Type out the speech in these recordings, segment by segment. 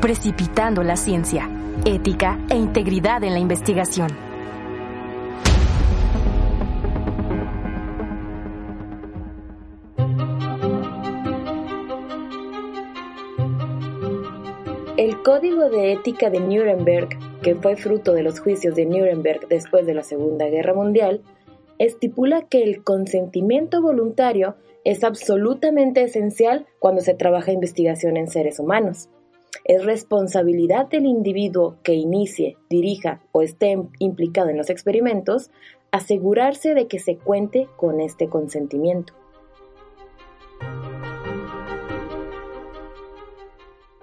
Precipitando la ciencia, ética e integridad en la investigación. El Código de Ética de Nuremberg, que fue fruto de los juicios de Nuremberg después de la Segunda Guerra Mundial, estipula que el consentimiento voluntario es absolutamente esencial cuando se trabaja investigación en seres humanos. Es responsabilidad del individuo que inicie, dirija o esté implicado en los experimentos asegurarse de que se cuente con este consentimiento.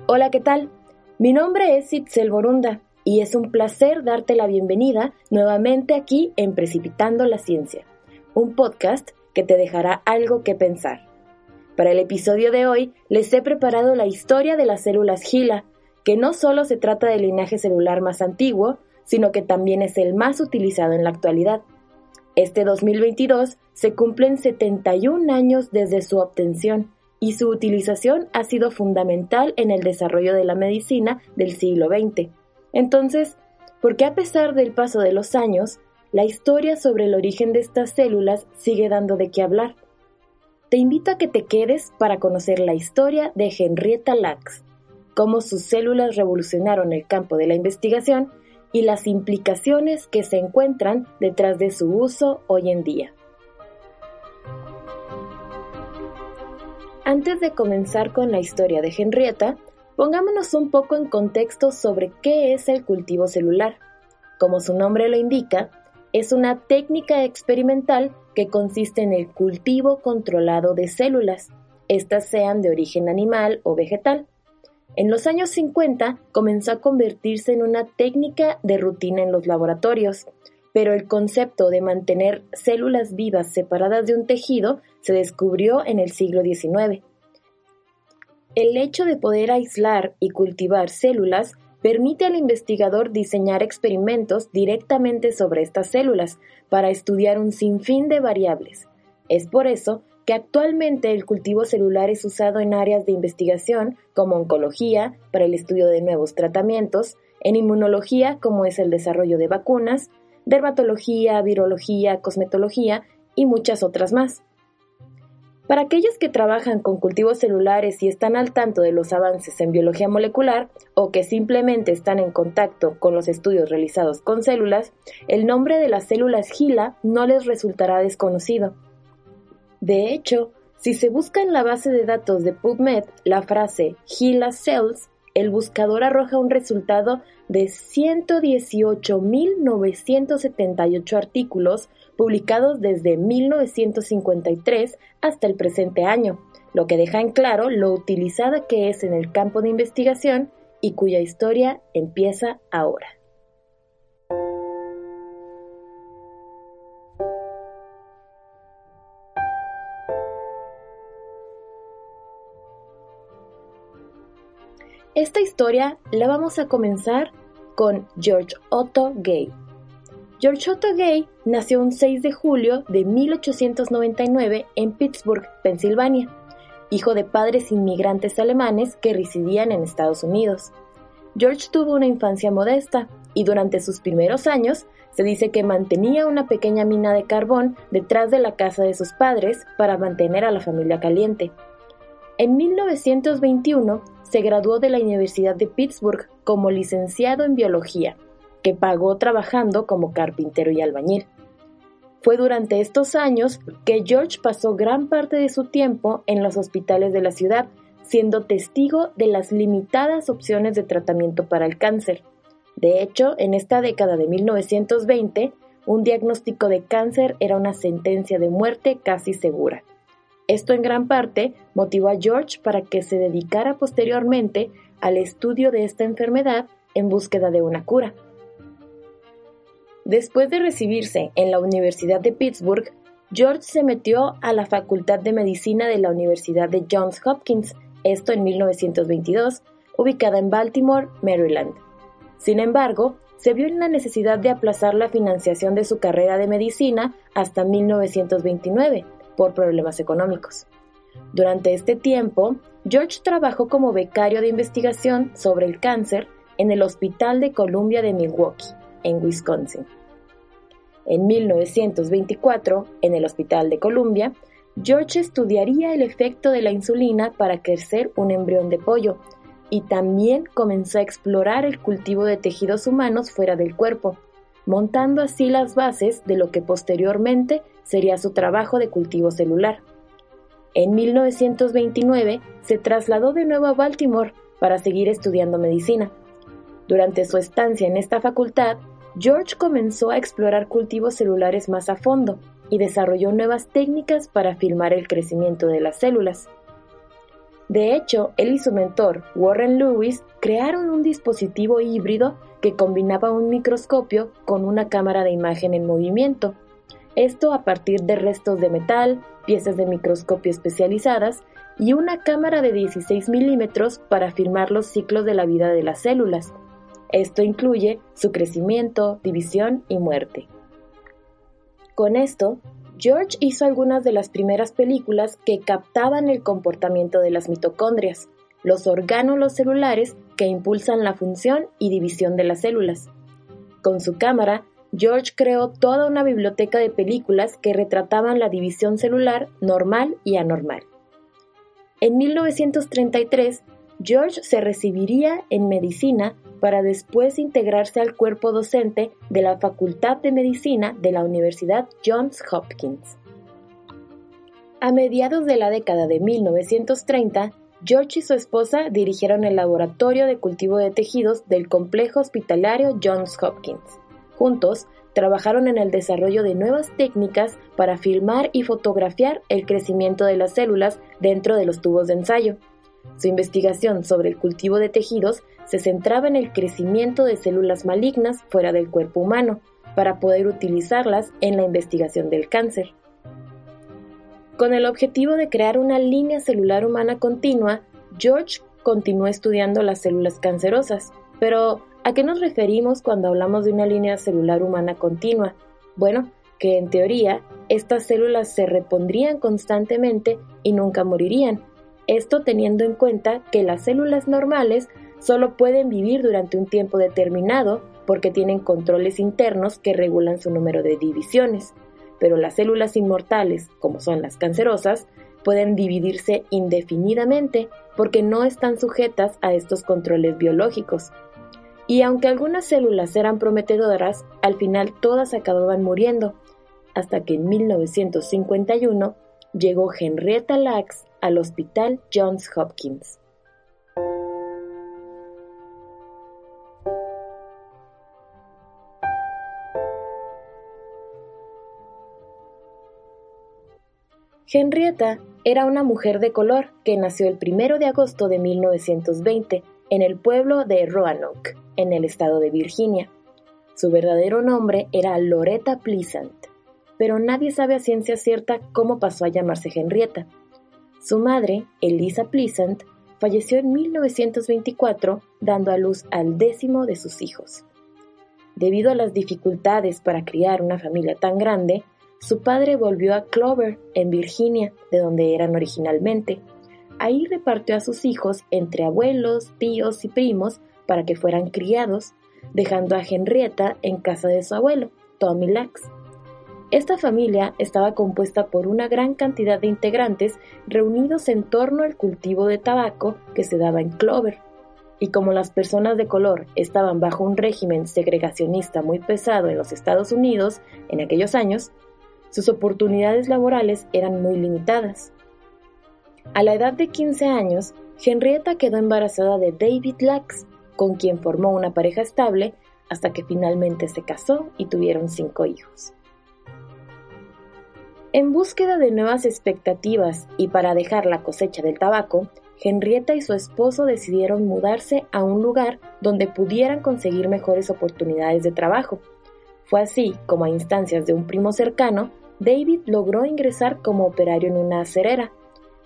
Hola, ¿qué tal? Mi nombre es Itzel Borunda y es un placer darte la bienvenida nuevamente aquí en Precipitando la Ciencia, un podcast que te dejará algo que pensar. Para el episodio de hoy les he preparado la historia de las células Gila, que no solo se trata del linaje celular más antiguo, sino que también es el más utilizado en la actualidad. Este 2022 se cumplen 71 años desde su obtención y su utilización ha sido fundamental en el desarrollo de la medicina del siglo XX. Entonces, ¿por qué a pesar del paso de los años, la historia sobre el origen de estas células sigue dando de qué hablar? Te invito a que te quedes para conocer la historia de Henrietta Lacks, cómo sus células revolucionaron el campo de la investigación y las implicaciones que se encuentran detrás de su uso hoy en día. Antes de comenzar con la historia de Henrietta, pongámonos un poco en contexto sobre qué es el cultivo celular. Como su nombre lo indica, es una técnica experimental que consiste en el cultivo controlado de células, estas sean de origen animal o vegetal. En los años 50 comenzó a convertirse en una técnica de rutina en los laboratorios, pero el concepto de mantener células vivas separadas de un tejido se descubrió en el siglo XIX. El hecho de poder aislar y cultivar células permite al investigador diseñar experimentos directamente sobre estas células para estudiar un sinfín de variables. Es por eso que actualmente el cultivo celular es usado en áreas de investigación como oncología, para el estudio de nuevos tratamientos, en inmunología como es el desarrollo de vacunas, dermatología, virología, cosmetología y muchas otras más. Para aquellos que trabajan con cultivos celulares y están al tanto de los avances en biología molecular o que simplemente están en contacto con los estudios realizados con células, el nombre de las células Gila no les resultará desconocido. De hecho, si se busca en la base de datos de PubMed la frase Gila Cells, el buscador arroja un resultado de 118.978 artículos publicados desde 1953 hasta el presente año, lo que deja en claro lo utilizada que es en el campo de investigación y cuya historia empieza ahora. Esta historia la vamos a comenzar con George Otto Gay. George Otto Gay nació un 6 de julio de 1899 en Pittsburgh, Pensilvania, hijo de padres inmigrantes alemanes que residían en Estados Unidos. George tuvo una infancia modesta y durante sus primeros años se dice que mantenía una pequeña mina de carbón detrás de la casa de sus padres para mantener a la familia caliente. En 1921 se graduó de la Universidad de Pittsburgh como licenciado en biología, que pagó trabajando como carpintero y albañil. Fue durante estos años que George pasó gran parte de su tiempo en los hospitales de la ciudad, siendo testigo de las limitadas opciones de tratamiento para el cáncer. De hecho, en esta década de 1920, un diagnóstico de cáncer era una sentencia de muerte casi segura. Esto en gran parte motivó a George para que se dedicara posteriormente al estudio de esta enfermedad en búsqueda de una cura. Después de recibirse en la Universidad de Pittsburgh, George se metió a la Facultad de Medicina de la Universidad de Johns Hopkins, esto en 1922, ubicada en Baltimore, Maryland. Sin embargo, se vio en la necesidad de aplazar la financiación de su carrera de medicina hasta 1929 por problemas económicos. Durante este tiempo, George trabajó como becario de investigación sobre el cáncer en el Hospital de Columbia de Milwaukee, en Wisconsin. En 1924, en el Hospital de Columbia, George estudiaría el efecto de la insulina para crecer un embrión de pollo y también comenzó a explorar el cultivo de tejidos humanos fuera del cuerpo, montando así las bases de lo que posteriormente sería su trabajo de cultivo celular. En 1929 se trasladó de nuevo a Baltimore para seguir estudiando medicina. Durante su estancia en esta facultad, George comenzó a explorar cultivos celulares más a fondo y desarrolló nuevas técnicas para filmar el crecimiento de las células. De hecho, él y su mentor, Warren Lewis, crearon un dispositivo híbrido que combinaba un microscopio con una cámara de imagen en movimiento. Esto a partir de restos de metal, piezas de microscopio especializadas y una cámara de 16 milímetros para filmar los ciclos de la vida de las células. Esto incluye su crecimiento, división y muerte. Con esto, George hizo algunas de las primeras películas que captaban el comportamiento de las mitocondrias, los orgánulos celulares que impulsan la función y división de las células. Con su cámara, George creó toda una biblioteca de películas que retrataban la división celular normal y anormal. En 1933, George se recibiría en medicina para después integrarse al cuerpo docente de la Facultad de Medicina de la Universidad Johns Hopkins. A mediados de la década de 1930, George y su esposa dirigieron el laboratorio de cultivo de tejidos del complejo hospitalario Johns Hopkins. Juntos, trabajaron en el desarrollo de nuevas técnicas para filmar y fotografiar el crecimiento de las células dentro de los tubos de ensayo. Su investigación sobre el cultivo de tejidos se centraba en el crecimiento de células malignas fuera del cuerpo humano, para poder utilizarlas en la investigación del cáncer. Con el objetivo de crear una línea celular humana continua, George continuó estudiando las células cancerosas. Pero, ¿a qué nos referimos cuando hablamos de una línea celular humana continua? Bueno, que en teoría, estas células se repondrían constantemente y nunca morirían, esto teniendo en cuenta que las células normales solo pueden vivir durante un tiempo determinado porque tienen controles internos que regulan su número de divisiones, pero las células inmortales, como son las cancerosas, pueden dividirse indefinidamente porque no están sujetas a estos controles biológicos. Y aunque algunas células eran prometedoras, al final todas acababan muriendo, hasta que en 1951 llegó Henrietta Lacks al Hospital Johns Hopkins. Henrietta era una mujer de color que nació el 1 de agosto de 1920 en el pueblo de Roanoke, en el estado de Virginia. Su verdadero nombre era Loretta Pleasant, pero nadie sabe a ciencia cierta cómo pasó a llamarse Henrietta. Su madre, Elisa Pleasant, falleció en 1924 dando a luz al décimo de sus hijos. Debido a las dificultades para criar una familia tan grande, su padre volvió a Clover, en Virginia, de donde eran originalmente. Ahí repartió a sus hijos entre abuelos, tíos y primos para que fueran criados, dejando a Henrietta en casa de su abuelo, Tommy Lax. Esta familia estaba compuesta por una gran cantidad de integrantes reunidos en torno al cultivo de tabaco que se daba en Clover. Y como las personas de color estaban bajo un régimen segregacionista muy pesado en los Estados Unidos en aquellos años, sus oportunidades laborales eran muy limitadas. A la edad de 15 años, Henrietta quedó embarazada de David Lax, con quien formó una pareja estable hasta que finalmente se casó y tuvieron cinco hijos. En búsqueda de nuevas expectativas y para dejar la cosecha del tabaco, Henrietta y su esposo decidieron mudarse a un lugar donde pudieran conseguir mejores oportunidades de trabajo. Fue así como a instancias de un primo cercano, David logró ingresar como operario en una acerera.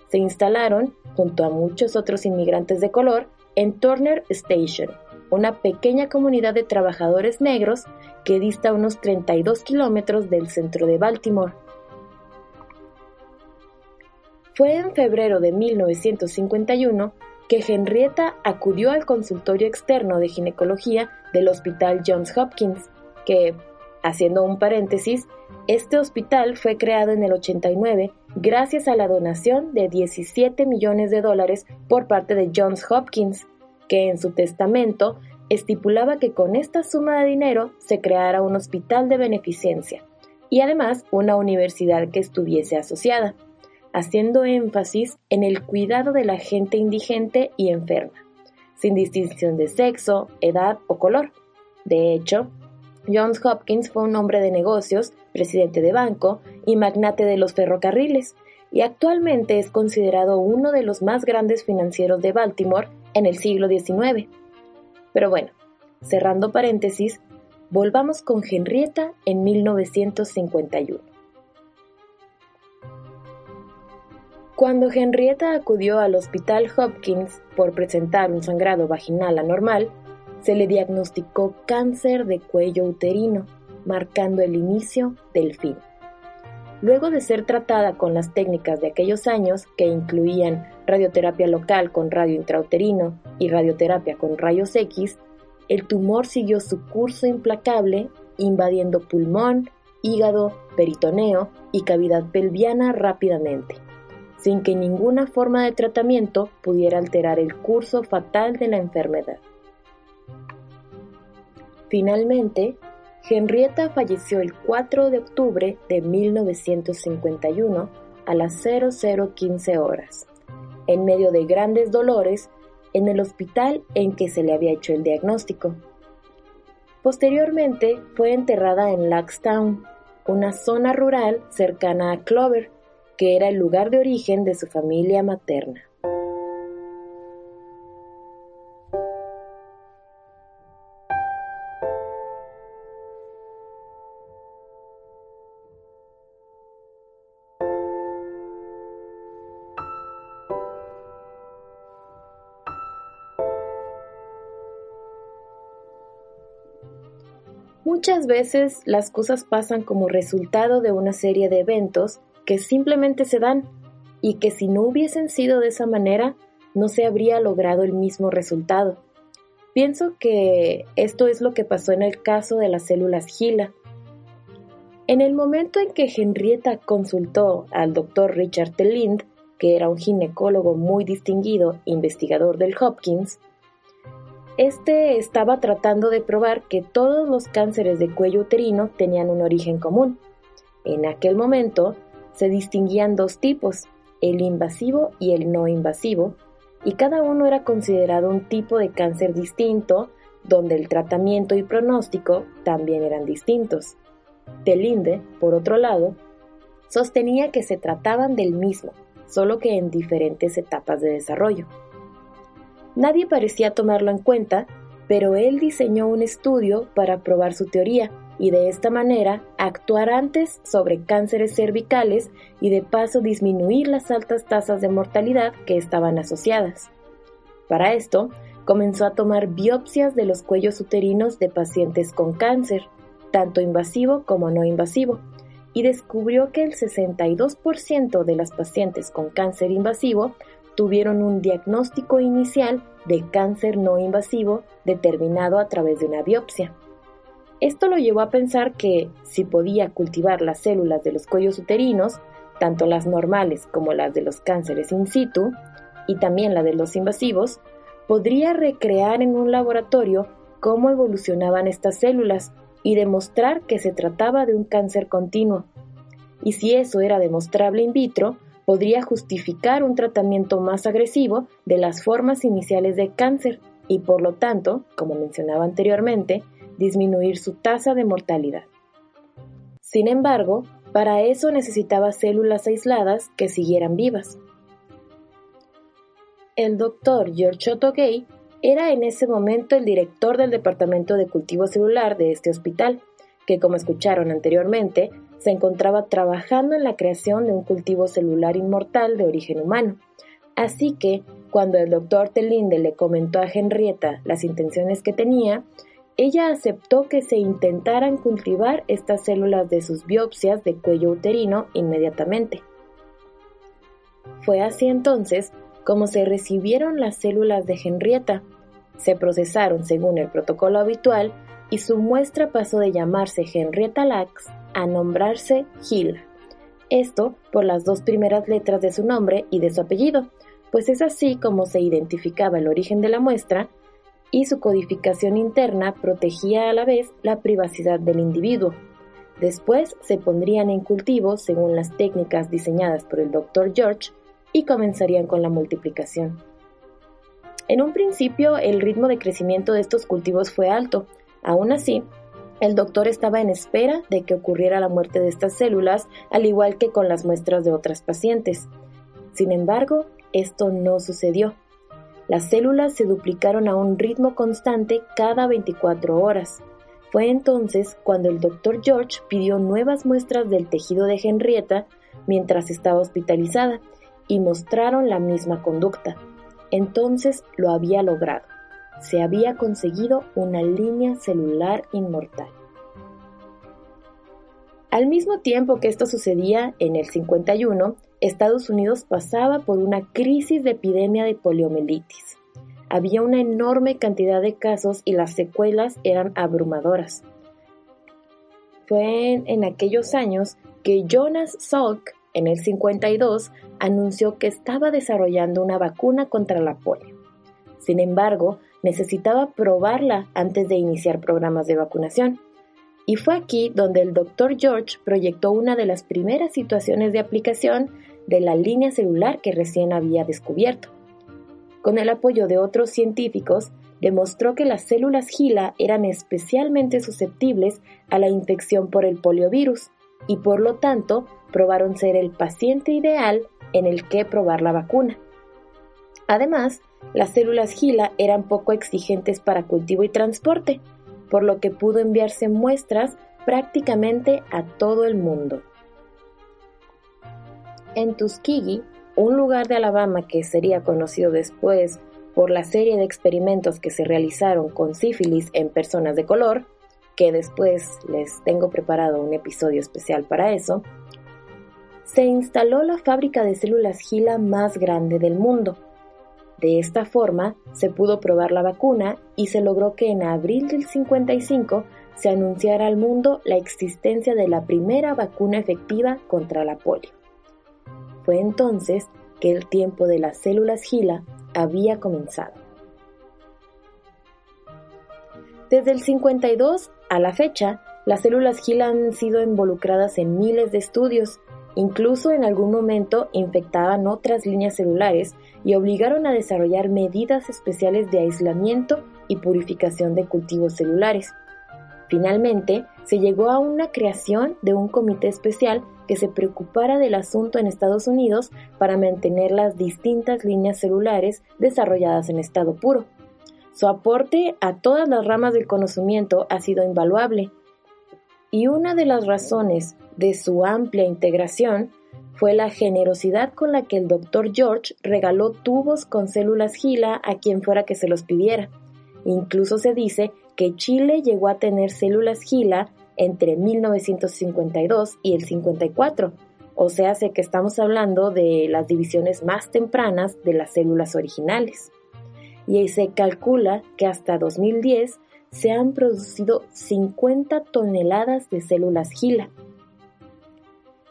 Se instalaron, junto a muchos otros inmigrantes de color, en Turner Station, una pequeña comunidad de trabajadores negros que dista unos 32 kilómetros del centro de Baltimore. Fue en febrero de 1951 que Henrietta acudió al consultorio externo de ginecología del Hospital Johns Hopkins, que, haciendo un paréntesis, este hospital fue creado en el 89 gracias a la donación de 17 millones de dólares por parte de Johns Hopkins, que en su testamento estipulaba que con esta suma de dinero se creara un hospital de beneficencia y además una universidad que estuviese asociada haciendo énfasis en el cuidado de la gente indigente y enferma, sin distinción de sexo, edad o color. De hecho, Johns Hopkins fue un hombre de negocios, presidente de banco y magnate de los ferrocarriles, y actualmente es considerado uno de los más grandes financieros de Baltimore en el siglo XIX. Pero bueno, cerrando paréntesis, volvamos con Henrietta en 1951. Cuando Henrietta acudió al Hospital Hopkins por presentar un sangrado vaginal anormal, se le diagnosticó cáncer de cuello uterino, marcando el inicio del fin. Luego de ser tratada con las técnicas de aquellos años, que incluían radioterapia local con radio intrauterino y radioterapia con rayos X, el tumor siguió su curso implacable, invadiendo pulmón, hígado, peritoneo y cavidad pelviana rápidamente sin que ninguna forma de tratamiento pudiera alterar el curso fatal de la enfermedad. Finalmente, Henrietta falleció el 4 de octubre de 1951 a las 0015 horas, en medio de grandes dolores en el hospital en que se le había hecho el diagnóstico. Posteriormente fue enterrada en Laxtown, una zona rural cercana a Clover, que era el lugar de origen de su familia materna. Muchas veces las cosas pasan como resultado de una serie de eventos que simplemente se dan y que si no hubiesen sido de esa manera, no se habría logrado el mismo resultado. Pienso que esto es lo que pasó en el caso de las células Gila. En el momento en que Henrietta consultó al doctor Richard Telind, que era un ginecólogo muy distinguido, investigador del Hopkins, este estaba tratando de probar que todos los cánceres de cuello uterino tenían un origen común. En aquel momento, se distinguían dos tipos, el invasivo y el no invasivo, y cada uno era considerado un tipo de cáncer distinto, donde el tratamiento y pronóstico también eran distintos. Telinde, por otro lado, sostenía que se trataban del mismo, solo que en diferentes etapas de desarrollo. Nadie parecía tomarlo en cuenta, pero él diseñó un estudio para probar su teoría, y de esta manera actuar antes sobre cánceres cervicales y de paso disminuir las altas tasas de mortalidad que estaban asociadas. Para esto, comenzó a tomar biopsias de los cuellos uterinos de pacientes con cáncer, tanto invasivo como no invasivo, y descubrió que el 62% de las pacientes con cáncer invasivo tuvieron un diagnóstico inicial de cáncer no invasivo determinado a través de una biopsia. Esto lo llevó a pensar que, si podía cultivar las células de los cuellos uterinos, tanto las normales como las de los cánceres in situ, y también la de los invasivos, podría recrear en un laboratorio cómo evolucionaban estas células y demostrar que se trataba de un cáncer continuo. Y si eso era demostrable in vitro, podría justificar un tratamiento más agresivo de las formas iniciales de cáncer y por lo tanto, como mencionaba anteriormente, disminuir su tasa de mortalidad. Sin embargo, Para eso necesitaba células aisladas que siguieran vivas. El doctor George Otto Gay era en ese momento el director del Departamento de Cultivo Celular de este hospital, que como escucharon anteriormente, se encontraba trabajando en la creación de un cultivo celular inmortal de origen humano. Así que, cuando el doctor Telinde le comentó a Henrietta las intenciones que tenía, ella aceptó que se intentaran cultivar estas células de sus biopsias de cuello uterino inmediatamente. Fue así entonces como se recibieron las células de Henrietta, se procesaron según el protocolo habitual y su muestra pasó de llamarse Henrietta Lacks a nombrarse Gila. Esto por las dos primeras letras de su nombre y de su apellido, pues es así como se identificaba el origen de la muestra y su codificación interna protegía a la vez la privacidad del individuo. Después se pondrían en cultivo según las técnicas diseñadas por el Dr. George y comenzarían con la multiplicación. En un principio el ritmo de crecimiento de estos cultivos fue alto, aún así, el doctor estaba en espera de que ocurriera la muerte de estas células, al igual que con las muestras de otras pacientes. Sin embargo, esto no sucedió. Las células se duplicaron a un ritmo constante cada 24 horas. Fue entonces cuando el doctor George pidió nuevas muestras del tejido de Henrietta mientras estaba hospitalizada y mostraron la misma conducta. Entonces lo había logrado. Se había conseguido una línea celular inmortal. Al mismo tiempo que esto sucedía, en el 51, Estados Unidos pasaba por una crisis de epidemia de poliomielitis. Había una enorme cantidad de casos y las secuelas eran abrumadoras. Fue en, aquellos años que Jonas Salk en el 52 anunció que estaba desarrollando una vacuna contra la polio. Sin embargo, necesitaba probarla antes de iniciar programas de vacunación. Y fue aquí donde el Dr. George proyectó una de las primeras situaciones de aplicación de la línea celular que recién había descubierto. Con el apoyo de otros científicos, demostró que las células Gila eran especialmente susceptibles a la infección por el poliovirus y por lo tanto probaron ser el paciente ideal en el que probar la vacuna. Además, las células Gila eran poco exigentes para cultivo y transporte, por lo que pudo enviarse muestras prácticamente a todo el mundo. En Tuskegee, un lugar de Alabama que sería conocido después por la serie de experimentos que se realizaron con sífilis en personas de color, que después les tengo preparado un episodio especial para eso, se instaló la fábrica de células Gila más grande del mundo. De esta forma, se pudo probar la vacuna y se logró que en abril del 55 se anunciara al mundo la existencia de la primera vacuna efectiva contra la polio. Fue entonces que el tiempo de las células Gila había comenzado. Desde el 52 a la fecha, las células Gila han sido involucradas en miles de estudios Incluso en algún momento infectaban otras líneas celulares y obligaron a desarrollar medidas especiales de aislamiento y purificación de cultivos celulares. Finalmente, se llegó a una creación de un comité especial que se preocupara del asunto en Estados Unidos para mantener las distintas líneas celulares desarrolladas en estado puro. Su aporte a todas las ramas del conocimiento ha sido invaluable, y una de las razones de su amplia integración fue la generosidad con la que el Dr. George regaló tubos con células Gila a quien fuera que se los pidiera. Incluso se dice que Chile llegó a tener células Gila entre 1952 y el 54, o sea, sé que estamos hablando de las divisiones más tempranas de las células originales. Y se calcula que hasta 2010 se han producido 50 toneladas de células Gila,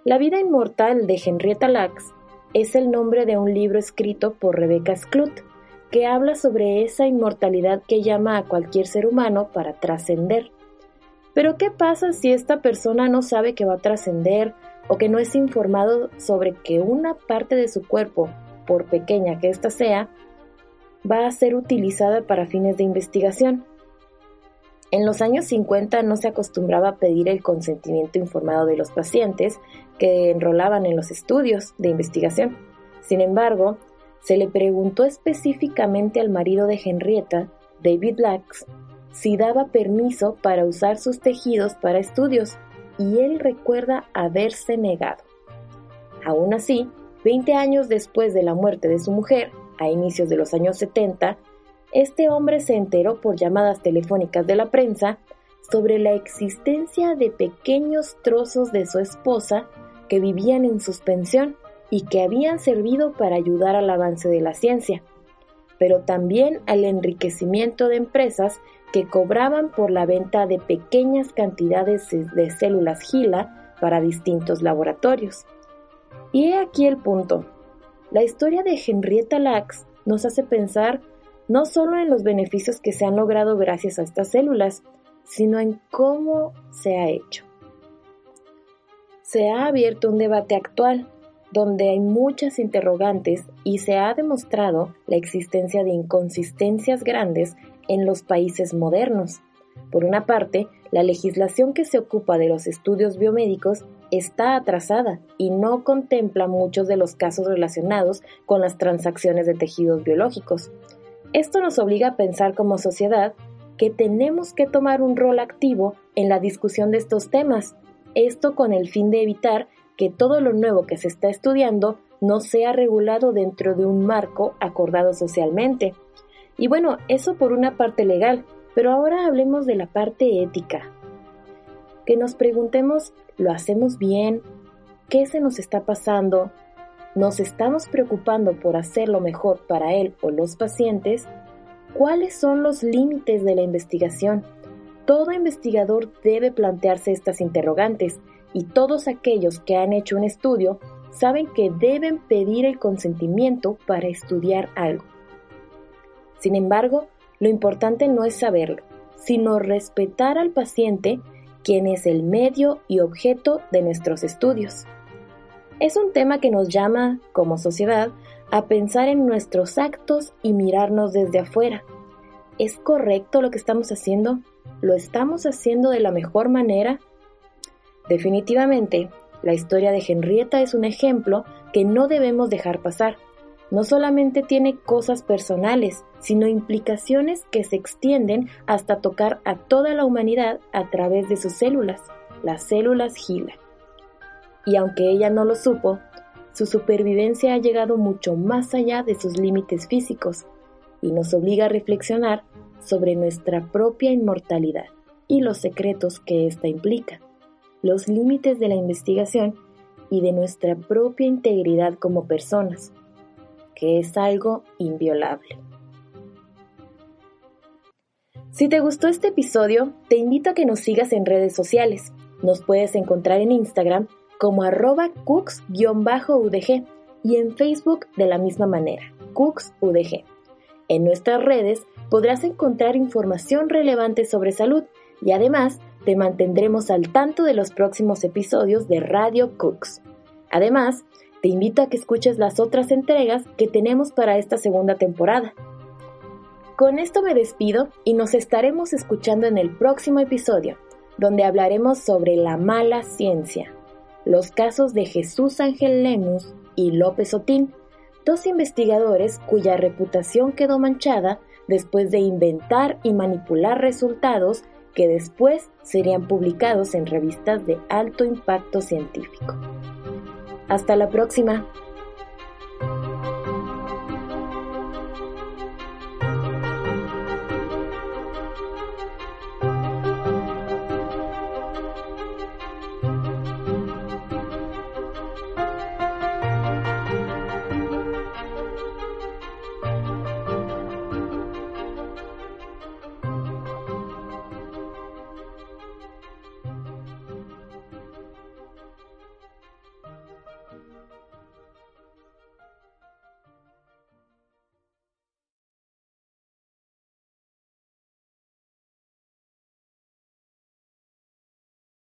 la vida inmortal de Henrietta Lacks es el nombre de un libro escrito por Rebecca Skloot, que habla sobre esa inmortalidad que llama a cualquier ser humano para trascender. Pero ¿qué pasa si esta persona no sabe que va a trascender o que no es informado sobre que una parte de su cuerpo, por pequeña que ésta sea, va a ser utilizada para fines de investigación? En los años 50 no se acostumbraba a pedir el consentimiento informado de los pacientes que enrolaban en los estudios de investigación. Sin embargo, se le preguntó específicamente al marido de Henrietta, David Lacks, si daba permiso para usar sus tejidos para estudios, y él recuerda haberse negado. Aún así, 20 años después de la muerte de su mujer, a inicios de los años 70, este hombre se enteró por llamadas telefónicas de la prensa sobre la existencia de pequeños trozos de su esposa que vivían en suspensión y que habían servido para ayudar al avance de la ciencia, pero también al enriquecimiento de empresas que cobraban por la venta de pequeñas cantidades de células GILA para distintos laboratorios. Y he aquí el punto. La historia de Henrietta Lacks nos hace pensar no solo en los beneficios que se han logrado gracias a estas células, sino en cómo se ha hecho. Se ha abierto un debate actual donde hay muchas interrogantes y se ha demostrado la existencia de inconsistencias grandes en los países modernos. Por una parte, la legislación que se ocupa de los estudios biomédicos está atrasada y no contempla muchos de los casos relacionados con las transacciones de tejidos biológicos. Esto nos obliga a pensar como sociedad que tenemos que tomar un rol activo en la discusión de estos temas, esto con el fin de evitar que todo lo nuevo que se está estudiando no sea regulado dentro de un marco acordado socialmente. Y bueno, eso por una parte legal, pero ahora hablemos de la parte ética. Que nos preguntemos, ¿lo hacemos bien? ¿Qué se nos está pasando? ¿Nos estamos preocupando por hacerlo mejor para él o los pacientes? ¿Cuáles son los límites de la investigación? Todo investigador debe plantearse estas interrogantes y todos aquellos que han hecho un estudio saben que deben pedir el consentimiento para estudiar algo. Sin embargo, lo importante no es saberlo, sino respetar al paciente, quien es el medio y objeto de nuestros estudios. Es un tema que nos llama, como sociedad, a pensar en nuestros actos y mirarnos desde afuera. ¿Es correcto lo que estamos haciendo? ¿Lo estamos haciendo de la mejor manera? Definitivamente, la historia de Henrietta es un ejemplo que no debemos dejar pasar. No solamente tiene cosas personales, sino implicaciones que se extienden hasta tocar a toda la humanidad a través de sus células, las células Gila. Y aunque ella no lo supo, su supervivencia ha llegado mucho más allá de sus límites físicos y nos obliga a reflexionar sobre nuestra propia inmortalidad y los secretos que ésta implica los límites de la investigación y de nuestra propia integridad como personas, que es algo inviolable. Si te gustó este episodio, te invito a que nos sigas en redes sociales. Nos puedes encontrar en Instagram como arroba cooks-udg y en Facebook de la misma manera, cooksudg. En nuestras redes podrás encontrar información relevante sobre salud y además te mantendremos al tanto de los próximos episodios de Radio Cooks. Además, te invito a que escuches las otras entregas que tenemos para esta segunda temporada. Con esto me despido y nos estaremos escuchando en el próximo episodio, donde hablaremos sobre la mala ciencia, los casos de Jesús Ángel Lemus y López Otín, dos investigadores cuya reputación quedó manchada después de inventar y manipular resultados que después serían publicados en revistas de alto impacto científico. Hasta la próxima.